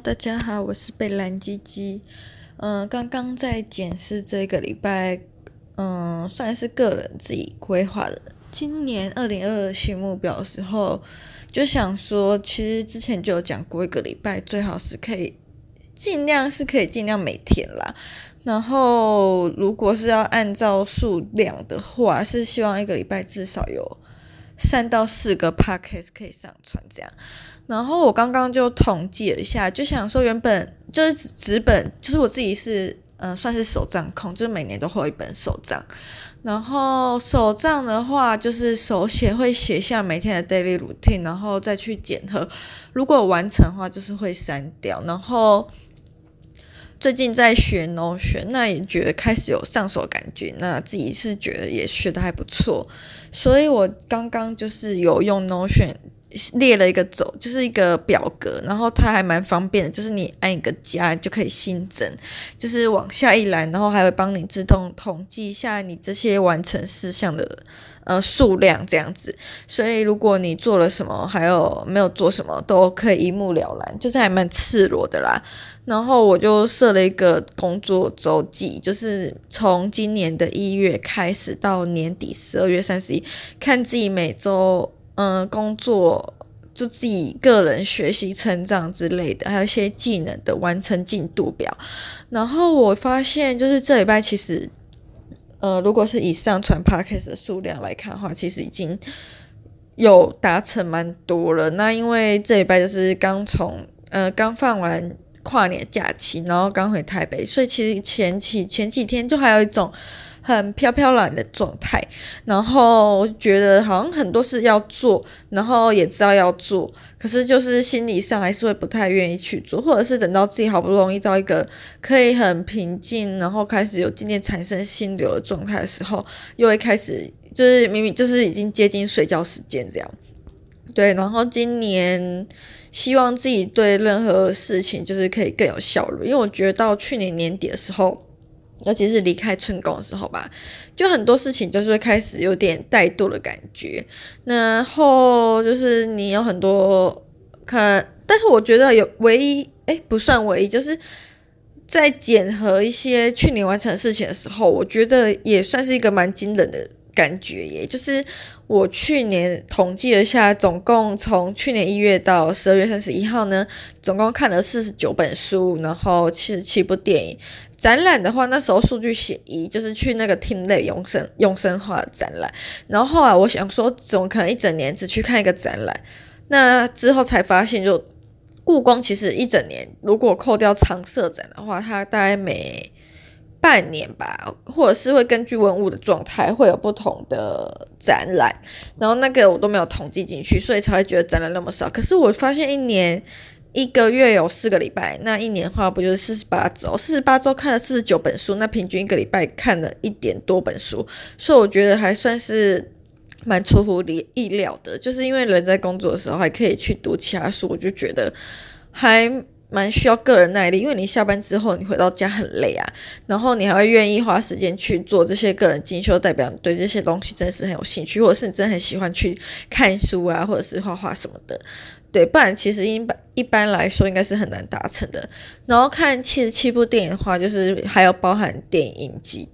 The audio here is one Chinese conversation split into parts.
大家好，我是贝兰鸡鸡。嗯、刚刚在检视这个礼拜，嗯、算是个人自己规划的今年二零二二新目标的时候，就想说，其实之前就有讲过，一个礼拜最好是可以尽量是可以尽量每天啦。然后，如果是要按照数量的话，是希望一个礼拜至少有三到四个 podcast 可以上传这样。然后我刚刚就统计了一下，就想说原本就是纸本，就是我自己是嗯、算是手账控，就是每年都会有一本手账。然后手账的话，就是手写会写下每天的 daily routine，然后再去检核。如果完成的话，就是会删掉。然后最近在学 Notion，那也觉得开始有上手感觉，那自己是觉得也学得还不错。所以我刚刚就是有用 Notion。列了一个走，就是一个表格，然后它还蛮方便的，就是你按一个加就可以新增，就是往下一栏，然后还会帮你自动统计一下你这些完成事项的呃数量这样子。所以如果你做了什么，还有没有做什么，都可以一目了然，就是还蛮赤裸的啦。然后我就设了一个工作周记，就是从今年的一月开始到年底十二月三十一，看自己每周。嗯，工作就自己个人学习成长之类的，还有一些技能的完成进度表。然后我发现，就是这礼拜其实，呃，如果是以上传 podcast 的数量来看的话，其实已经有达成蛮多了。那因为这礼拜就是刚从呃刚放完跨年假期，然后刚回台北，所以其实前期前几天就还有一种。很飘飘然的状态，然后觉得好像很多事要做，然后也知道要做，可是就是心理上还是会不太愿意去做，或者是等到自己好不容易到一个可以很平静，然后开始有渐渐产生心流的状态的时候，又会开始就是明明就是已经接近睡觉时间这样。对，然后今年希望自己对任何事情就是可以更有效率，因为我觉得到去年年底的时候。尤其是离开春宫的时候吧，就很多事情就是会开始有点怠惰的感觉。然后就是你有很多看，但是我觉得有唯一，诶，不算唯一，就是在检核一些去年完成的事情的时候，我觉得也算是一个蛮惊人的。感觉耶，就是我去年统计了下，总共从去年一月到十二月三十一号呢，总共看了四十九本书，然后七十七部电影。展览的话，那时候数据写一，就是去那个 TeamLab 永生永生化展览。然后后来我想说，怎么可能一整年只去看一个展览？那之后才发现，就故宫其实一整年，如果扣掉常设展的话，它大概每半年吧，或者是会根据文物的状态会有不同的展览，然后那个我都没有统计进去，所以才会觉得展览那么少。可是我发现一年一个月有四个礼拜，那一年的话不就是四十八周？四十八周看了四十九本书，那平均一个礼拜看了一点多本书，所以我觉得还算是蛮出乎意料的。就是因为人在工作的时候还可以去读其他书，我就觉得还。蛮需要个人耐力，因为你下班之后你回到家很累啊，然后你还会愿意花时间去做这些个人进修，代表你对这些东西真的是很有兴趣，或者是你真的很喜欢去看书啊，或者是画画什么的，对，不然其实一般一般来说应该是很难达成的。然后看七十七部电影的话，就是还要包含电影集，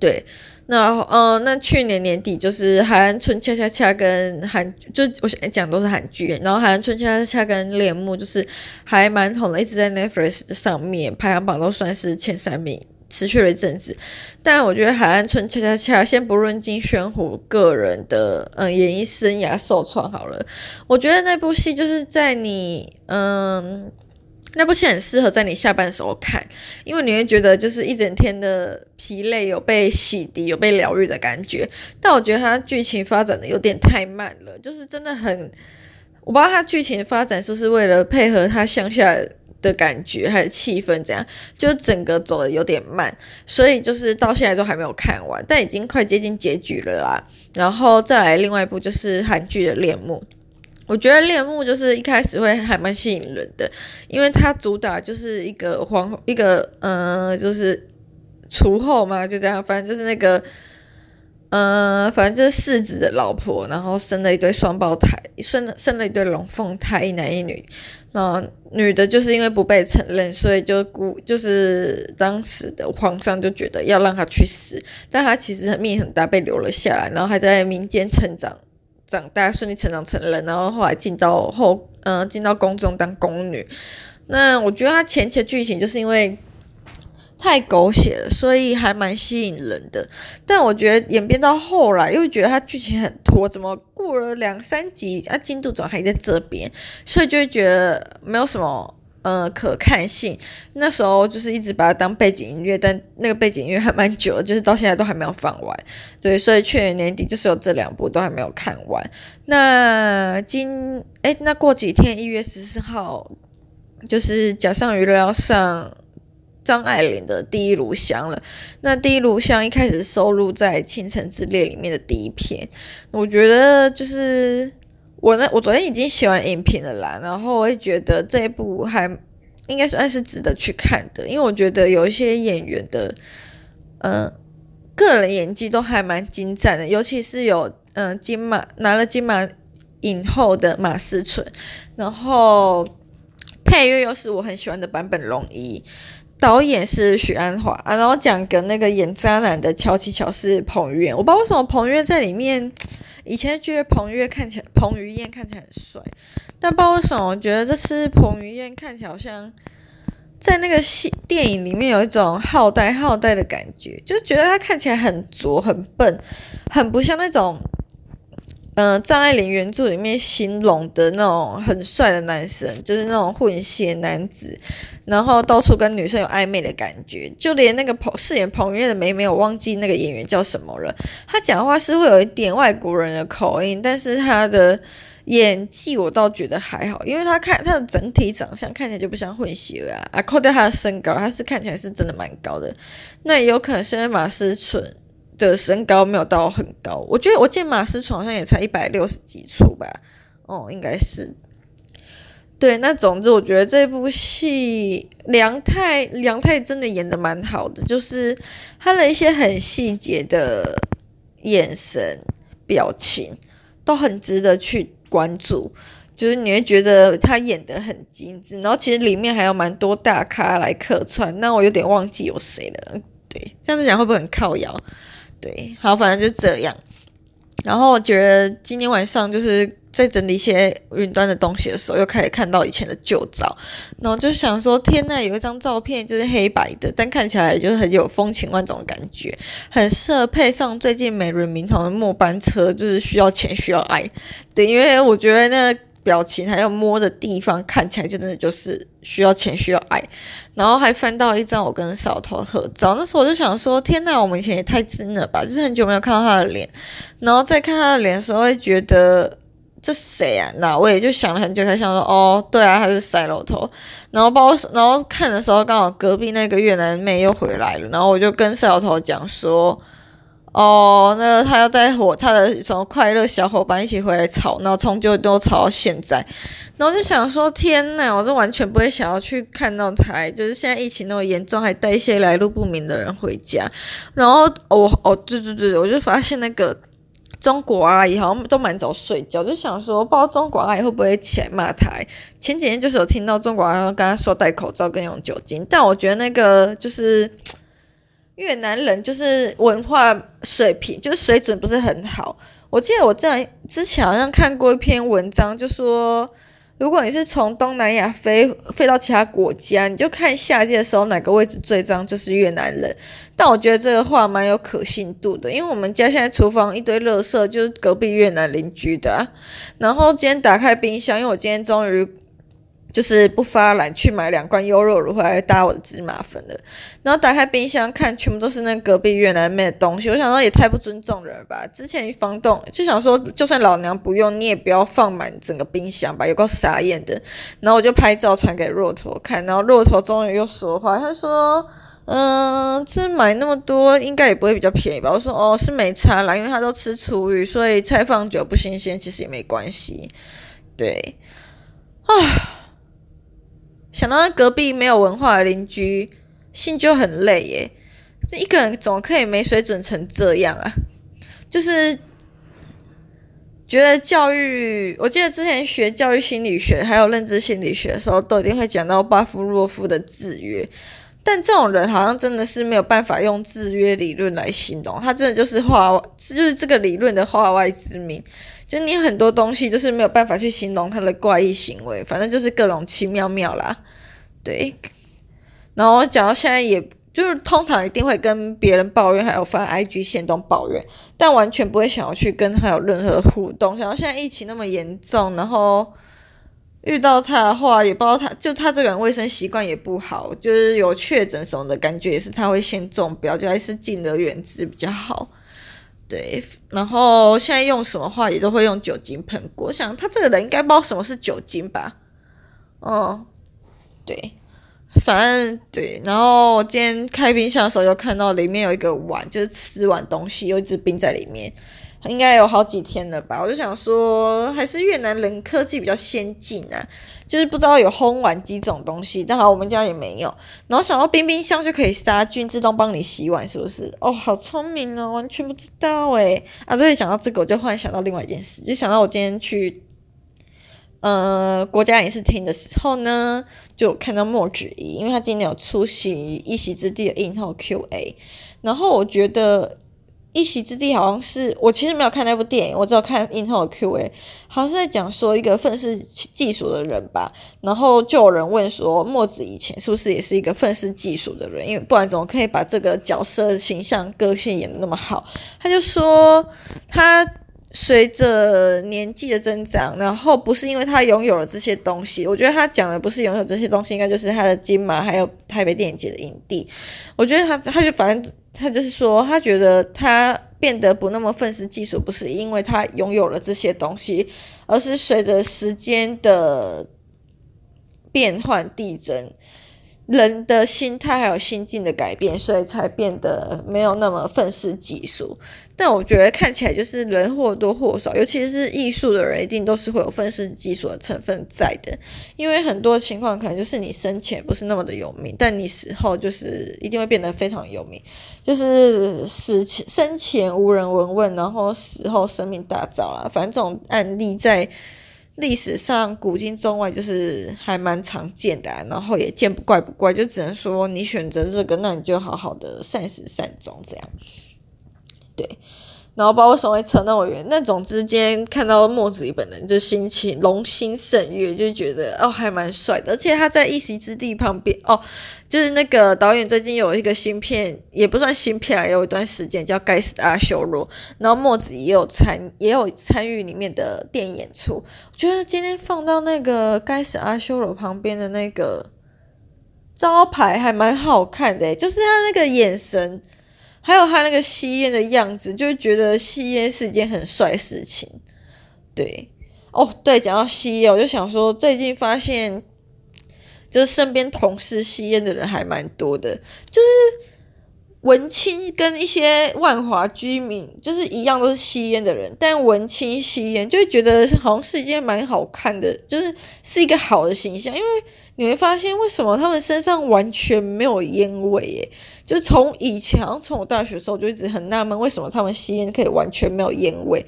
对。那呃，那去年年底就是《海岸村恰恰恰》跟韩，就我想讲都是韩剧，然后《海岸村恰恰恰》跟《恋慕》就是还蛮红的，一直在 Netflix 上面排行榜都算是前三名，持续了一阵子。但我觉得《海岸村恰恰恰》先不论金宣虎个人的嗯演艺生涯受创好了，我觉得那部戏就是在你嗯。那部戏很适合在你下班的时候看，因为你会觉得就是一整天的疲累有被洗涤、有被疗愈的感觉。但我觉得它剧情发展的有点太慢了，就是真的很，我不知道它剧情发展是不是为了配合它乡下的感觉还是气氛这样，就整个走的有点慢，所以就是到现在都还没有看完，但已经快接近结局了啦。然后再来另外一部就是韩剧的《恋慕》。我觉得恋慕就是一开始会还蛮吸引人的，因为它主打就是一个皇一个呃，就是除后嘛，就这样，反正就是那个呃，反正就是世子的老婆，然后生了一对双胞胎，生了生了一对龙凤胎，一男一女。那女的就是因为不被承认，所以就故就是当时的皇上就觉得要让她去死，但她其实命很大，被留了下来，然后还在民间成长长大，顺利成长成人，然后后来进到后嗯、进到宫中当宫女。那我觉得他前期的剧情就是因为。太狗血了，所以还蛮吸引人的。但我觉得演变到后来，又觉得他剧情很拖，怎么过了两三集啊，进度怎么还在这边？所以就会觉得没有什么呃可看性。那时候就是一直把它当背景音乐，但那个背景音乐还蛮久，就是到现在都还没有放完。对，所以去年年底就是有这两部都还没有看完。那今诶，那过几天一月十四号，就是甲上娱乐要上。张爱玲的第一炉香了。那第一炉香一开始收录在《倾城之恋》里面的第一篇，我觉得就是我呢，我昨天已经写完影评了啦。然后我也觉得这一部还应该算是值得去看的，因为我觉得有一些演员的嗯、呃、个人演技都还蛮精湛的，尤其是有嗯、金马拿了金马影后的马思纯，然后配乐又是我很喜欢的坂本龙一。导演是许鞍华啊，然后讲跟那个演渣男的乔琪乔是彭于晏。我不知道为什么彭于晏在里面，以前觉得彭于晏看起来彭于晏看起来很帅，但不知道为什么我觉得这次彭于晏看起来好像在那个戏电影里面有一种好呆好呆的感觉，就觉得他看起来很拙很笨，很不像那种。嗯、张爱玲原著里面形容的那种很帅的男生，就是那种混血男子，然后到处跟女生有暧昧的感觉。就连那个彭饰演彭于晏的妹妹，我忘记那个演员叫什么了。他讲话是会有一点外国人的口音，但是他的演技我倒觉得还好，因为他看他的整体长相看起来就不像混血啊。啊，扣掉他的身高，他是看起来是真的蛮高的。那也有可能是因为马思纯。的身高没有到很高，我觉得我见马思纯好像也才一百六十几处吧，哦，应该是。对，那总之我觉得这部戏梁太梁太真的演得蛮好的，就是他的一些很细节的眼神、表情都很值得去关注，就是你会觉得他演得很精致，然后其实里面还有蛮多大咖来客串，那我有点忘记有谁了。对，这样子讲会不会很靠摇？对，好，反正就这样。然后我觉得今天晚上就是在整理一些云端的东西的时候，又开始看到以前的旧照，然后就想说：天呐，有一张照片就是黑白的，但看起来就是很有风情万种的感觉，很适合配上最近美轮明宏的末班车，就是需要钱需要爱。对，因为我觉得那。表情还有摸的地方看起来真的就是需要钱需要爱，然后还翻到一张我跟小头合照，那时候我就想说，天呐，我们以前也太真了吧，就是很久没有看到他的脸，然后再看他的脸的时候会觉得这谁啊？那我也就想了很久才想说，哦，对啊，他是赛罗头，然后包然后看的时候刚好隔壁那个越南妹又回来了，然后我就跟赛罗头讲说。哦，那他要带伙他的什么快乐小伙伴一起回来吵，然后从就都吵到现在，然后就想说天呐，我就完全不会想要去看到他，就是现在疫情那么严重，还带一些来路不明的人回家，然后哦哦对对对，我就发现那个中国阿姨好像都蛮早睡觉，就想说不知道中国阿姨会不会起来骂他。前几天就是有听到中国阿姨跟他说戴口罩跟用酒精，但我觉得那个就是。越南人就是文化水平，就是水准不是很好。我记得我在之前好像看过一篇文章，就说如果你是从东南亚飞飞到其他国家，你就看夏季的时候哪个位置最脏，就是越南人。但我觉得这个话蛮有可信度的，因为我们家现在厨房一堆垃圾，就是隔壁越南邻居的啊。然后今天打开冰箱，因为我今天终于。就是不发懒去买两罐优酪乳回来搭我的芝麻粉的，然后打开冰箱看，全部都是那隔壁越南妹的东西。我想说也太不尊重人了吧！之前房东就想说，就算老娘不用，你也不要放满整个冰箱吧，有够傻眼的。然后我就拍照传给骆驼看，然后骆驼终于又说话，他说：“嗯、这买那么多应该也不会比较便宜吧？”我说：“哦，是没差啦，因为他都吃厨余，所以菜放久不新鲜，其实也没关系。”对，啊。想到隔壁没有文化的邻居，心就很累耶。这一个人怎么可以没水准成这样啊？就是觉得教育，我记得之前学教育心理学还有认知心理学的时候，都一定会讲到巴夫洛夫的制约。但这种人好像真的是没有办法用制约理论来形容，他真的就是话，就是这个理论的话外之名。就你很多东西就是没有办法去形容他的怪异行为，反正就是各种奇妙妙啦。对，然后讲到现在，也就是通常一定会跟别人抱怨，还有发 IG 线动抱怨，但完全不会想要去跟他有任何互动。想到现在疫情那么严重，然后。遇到他的话，也不知道他就他这个人卫生习惯也不好，就是有确诊什么的感觉，也是他会先中标，就还是敬而远之比较好。对，然后现在用什么话也都会用酒精喷过，我想他这个人应该不知道什么是酒精吧？哦，对，反正对，然后今天开冰箱的时候，又看到里面有一个碗，就是吃完东西，有一只冰在里面。应该有好几天了吧？我就想说，还是越南人科技比较先进啊，就是不知道有烘碗机这种东西，但好我们家也没有。然后想到冰冰箱就可以杀菌，自动帮你洗碗，是不是？哦，好聪明哦，完全不知道诶。啊，对，想到这个，我就忽然想到另外一件事，就想到我今天去呃国家影视厅的时候呢，就看到莫子仪，因为他今天有出席一席之地的映后 Q&A，然后我觉得。一席之地好像是我其实没有看那部电影，我只有看映后的 Q&A，好像是在讲说一个愤世嫉俗的人吧。然后就有人问说，莫子以前是不是也是一个愤世嫉俗的人？因为不然怎么可以把这个角色形象、个性演得那么好？他就说，他随着年纪的增长，然后不是因为他拥有了这些东西，我觉得他讲的不是拥有这些东西，应该就是他的金马，还有台北电影节的影帝。我觉得他他就反正。他就是说，他觉得他变得不那么愤世嫉俗，不是因为他拥有了这些东西，而是随着时间的变换递增。人的心态还有心境的改变，所以才变得没有那么愤世嫉俗。但我觉得看起来就是人或多或少，尤其是艺术的人，一定都是会有愤世嫉俗的成分在的。因为很多情况可能就是你生前不是那么的有名，但你死后就是一定会变得非常有名。就是死前生前无人闻问，然后死后声名大噪啦。反正这种案例在。历史上古今中外就是还蛮常见的，然后也见不怪不怪，就只能说你选择这个，那你就好好的善始善终这样，对。然后不知道为什么扯那么远，那总之今天看到墨子仪本人就心情龙心胜悦，就觉得哦还蛮帅的，而且他在一席之地旁边哦，就是那个导演最近有一个新片，也不算新片啊，有一段时间叫《该死的阿修罗》，然后墨子也有参也有参与里面的电影演出，我觉得今天放到那个《该死阿修罗》旁边的那个招牌还蛮好看的，就是他那个眼神。还有他那个吸烟的样子，就觉得吸烟是一件很帅的事情。对，哦，对，讲到吸烟，我就想说，最近发现，就是身边同事吸烟的人还蛮多的，就是文青跟一些万华居民，就是一样都是吸烟的人，但文青吸烟就会觉得好像是一件蛮好看的，就是是一个好的形象，因为。你会发现为什么他们身上完全没有烟味？耶？就从以前，从我大学的时候就一直很纳闷，为什么他们吸烟可以完全没有烟味？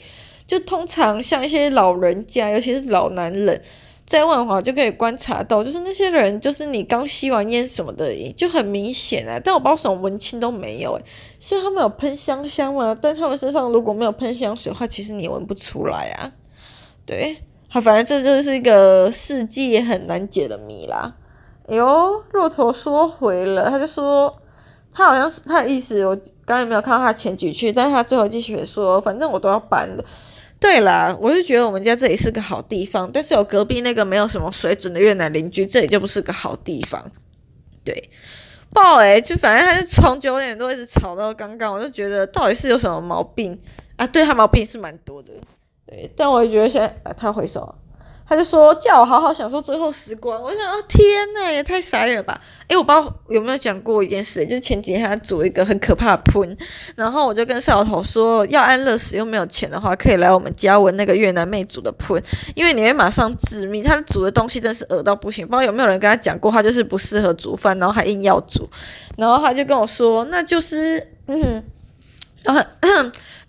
就通常像一些老人家，尤其是老男人，在万华就可以观察到，就是那些人，就是你刚吸完烟什么的，就很明显啊。但我不知道什么文青都没有，诶，所以他们有喷香香嘛，但他们身上如果没有喷香水的话，其实你闻不出来啊。对。好，反正这就是一个世纪很难解的谜啦。哎呦，骆驼说回了，他就说他好像是他的意思，我刚才没有看到他前几句，但是他最后继续说，反正我都要搬的。对啦，我就觉得我们家这里是个好地方，但是有隔壁那个没有什么水准的越南邻居，这里就不是个好地方。对，爆诶、就反正他就从九点多一直吵到刚刚，我就觉得到底是有什么毛病啊？对，他毛病是蛮多的。对，但我也觉得现在，他回首，他就说叫我好好享受最后时光。我想，啊，天呐，也太傻了吧！诶，我不知道有没有讲过一件事，就是前几天他煮一个很可怕的喷，然后我就跟邵头说，要安乐死又没有钱的话，可以来我们家闻那个越南妹煮的喷，因为你会马上致命。他煮的东西真是恶到不行，不知道有没有人跟他讲过，他就是不适合煮饭，然后还硬要煮。然后他就跟我说，那就是嗯。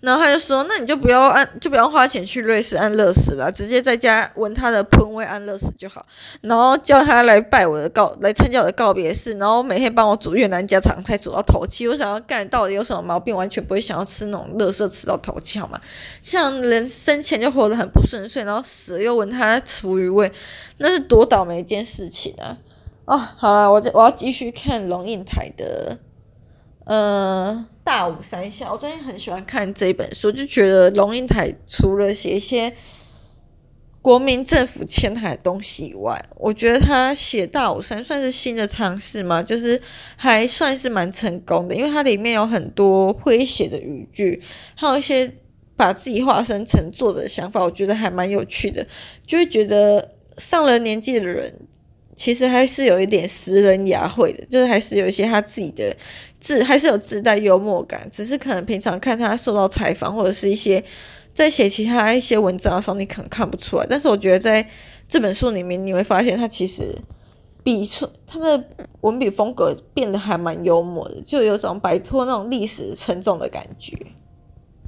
然后，他就说：“那你就不要安，就不要花钱去瑞士安乐死了，直接在家闻他的喷味安乐死就好。”然后叫他来拜我的告，来参加我的告别式，然后每天帮我煮越南家常菜，煮到头七。我想要干，到底有什么毛病？完全不会想要吃那种乐色，吃到头七好吗？像人生前就活得很不顺遂，然后死又闻他厨余味，那是多倒霉一件事情啊！哦，好了，我我要继续看龙应台的。呃，大武山下，我最近很喜欢看这一本书，就觉得龙应台除了写一些国民政府迁台的东西以外，我觉得他写大武山算是新的尝试嘛，就是还算是蛮成功的，因为它里面有很多诙谐的语句，还有一些把自己化身成作者的想法，我觉得还蛮有趣的，就会觉得上了年纪的人。其实还是有一点识人雅会的，就是还是有一些他自己的自，还是有自带幽默感。只是可能平常看他受到采访，或者是一些在写其他一些文章的时候，你可能看不出来。但是我觉得在这本书里面，你会发现他其实笔触他的文笔风格变得还蛮幽默的，就有种摆脱那种历史沉重的感觉。